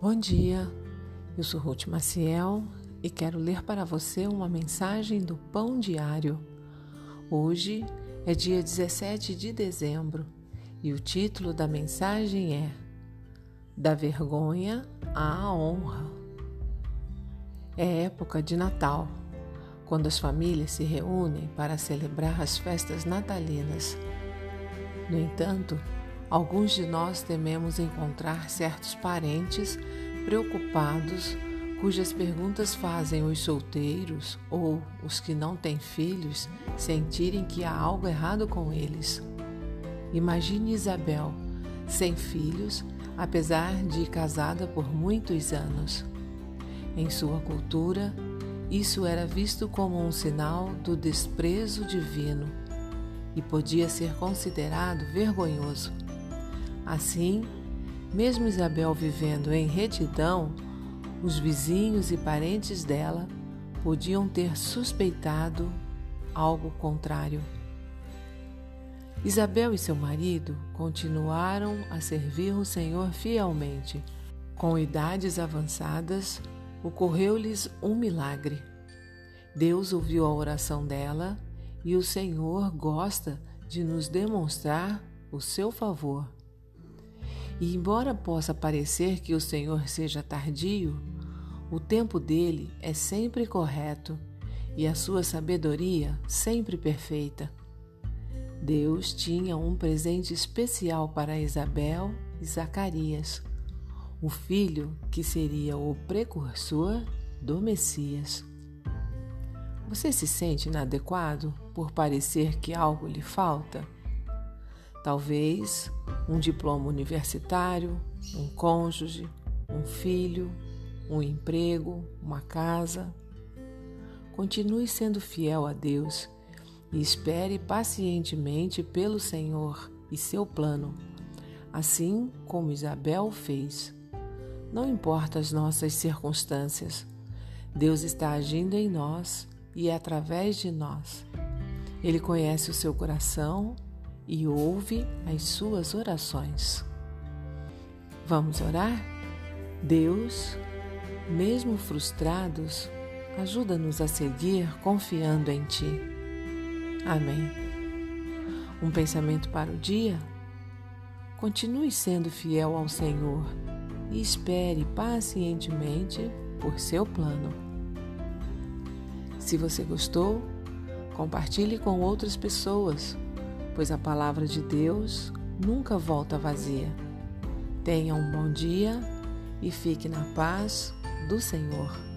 Bom dia, eu sou Ruth Maciel e quero ler para você uma mensagem do Pão Diário. Hoje é dia 17 de dezembro e o título da mensagem é Da Vergonha à Honra. É época de Natal, quando as famílias se reúnem para celebrar as festas natalinas. No entanto, Alguns de nós tememos encontrar certos parentes preocupados cujas perguntas fazem os solteiros ou os que não têm filhos sentirem que há algo errado com eles. Imagine Isabel, sem filhos, apesar de casada por muitos anos. Em sua cultura, isso era visto como um sinal do desprezo divino e podia ser considerado vergonhoso. Assim, mesmo Isabel vivendo em retidão, os vizinhos e parentes dela podiam ter suspeitado algo contrário. Isabel e seu marido continuaram a servir o Senhor fielmente. Com idades avançadas, ocorreu-lhes um milagre. Deus ouviu a oração dela e o Senhor gosta de nos demonstrar o seu favor. E embora possa parecer que o Senhor seja tardio, o tempo dele é sempre correto e a sua sabedoria sempre perfeita. Deus tinha um presente especial para Isabel e Zacarias, o filho que seria o precursor do Messias. Você se sente inadequado por parecer que algo lhe falta? Talvez um diploma universitário, um cônjuge, um filho, um emprego, uma casa. Continue sendo fiel a Deus e espere pacientemente pelo Senhor e seu plano, assim como Isabel fez. Não importa as nossas circunstâncias, Deus está agindo em nós e através de nós. Ele conhece o seu coração e ouve as suas orações. Vamos orar? Deus, mesmo frustrados, ajuda-nos a seguir confiando em Ti. Amém. Um pensamento para o dia? Continue sendo fiel ao Senhor e espere pacientemente por seu plano. Se você gostou, compartilhe com outras pessoas pois a palavra de Deus nunca volta vazia. Tenha um bom dia e fique na paz do Senhor.